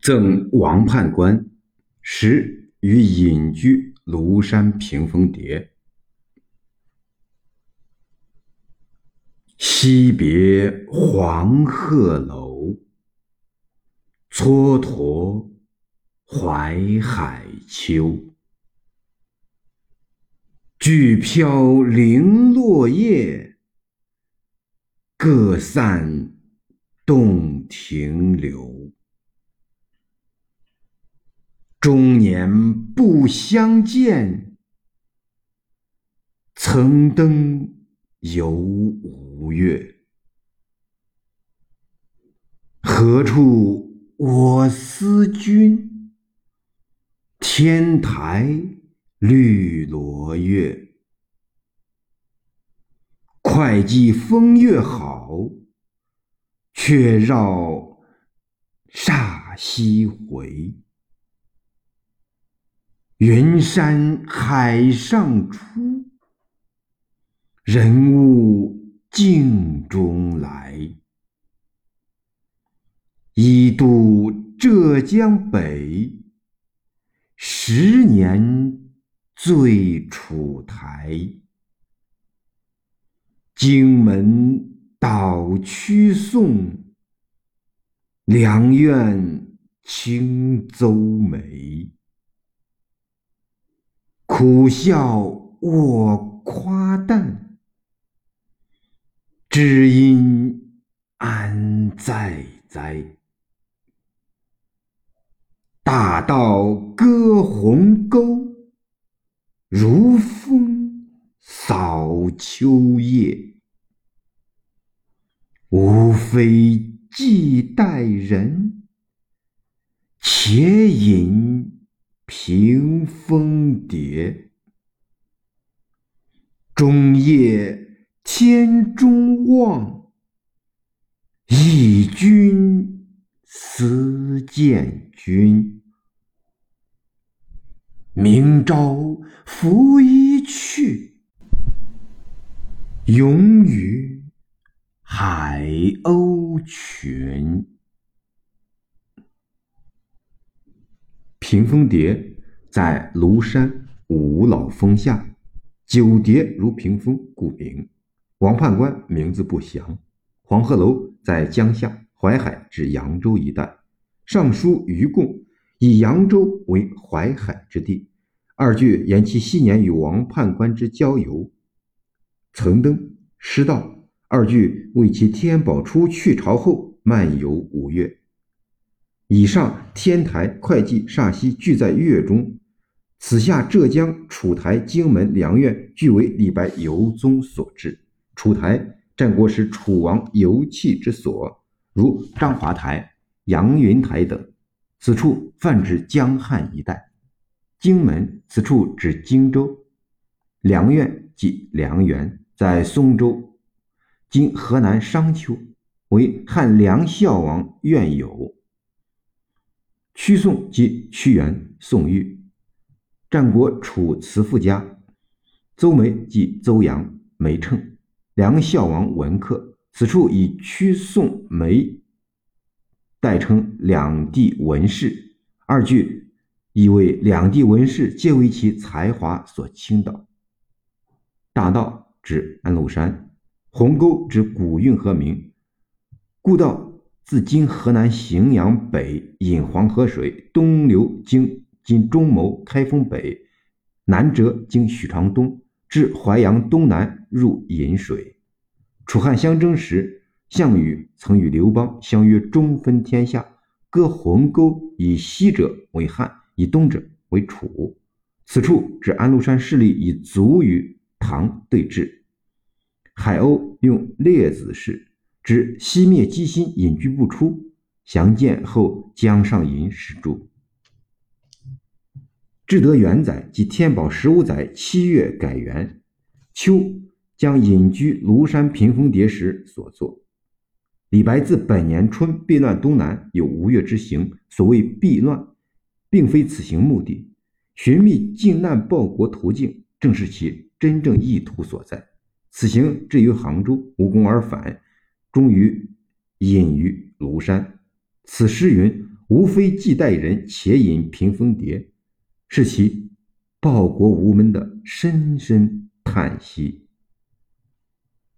赠王判官，时与隐居庐山屏风叠。惜别黄鹤楼，蹉跎淮海秋。巨飘零落叶，各散洞庭流。终年不相见，曾登游吴越。何处我思君？天台绿罗月。会稽风月好，却绕煞西回。云山海上出，人物镜中来。一渡浙江北，十年醉楚台。荆门岛曲送，梁苑轻邹眉。苦笑我夸诞，知音安在哉？大道歌鸿沟，如风扫秋叶。无非寄待人，且饮。屏风叠，中夜天中望，忆君思见君。明朝拂衣去，永与海鸥群。屏风蝶在庐山五老峰下，九蝶如屏风，故名。王判官名字不详。黄鹤楼在江夏淮海至扬州一带。尚书于贡以扬州为淮海之地。二句言其昔年与王判官之交游，曾登师道。二句为其天宝初去朝后漫游五岳。以上天台、会稽、煞溪俱在岳中，此下浙江楚台、荆门、梁苑俱为李白游踪所至。楚台，战国时楚王游憩之所，如章华台、阳云台等。此处泛指江汉一带。荆门，此处指荆州。梁苑即梁园，在松州，今河南商丘，为汉梁孝王苑有。屈宋即屈原、宋玉，战国楚辞赋家。邹眉即邹阳、梅称，梁孝王文客。此处以屈宋梅代称两地文士，二句意为两地文士皆为其才华所倾倒。大道指安禄山，鸿沟指古运河名，故道。自今河南荥阳北引黄河水，东流经今中牟、开封北，南折经许昌东，至淮阳东南入引水。楚汉相争时，项羽曾与刘邦相约中分天下，割鸿沟，以西者为汉，以东者为楚。此处指安禄山势力已足与唐对峙。海鸥用列子式。指熄灭机心，隐居不出。降建后，江上隐始著。至德元载即天宝十五载七月改元。秋将隐居庐山屏风叠石所作。李白自本年春避乱东南，有吴越之行。所谓避乱，并非此行目的，寻觅靖难报国途径，正是其真正意图所在。此行至于杭州，无功而返。终于隐于庐山。此诗云：“无非既待人且饮屏风蝶，是其报国无门的深深叹息。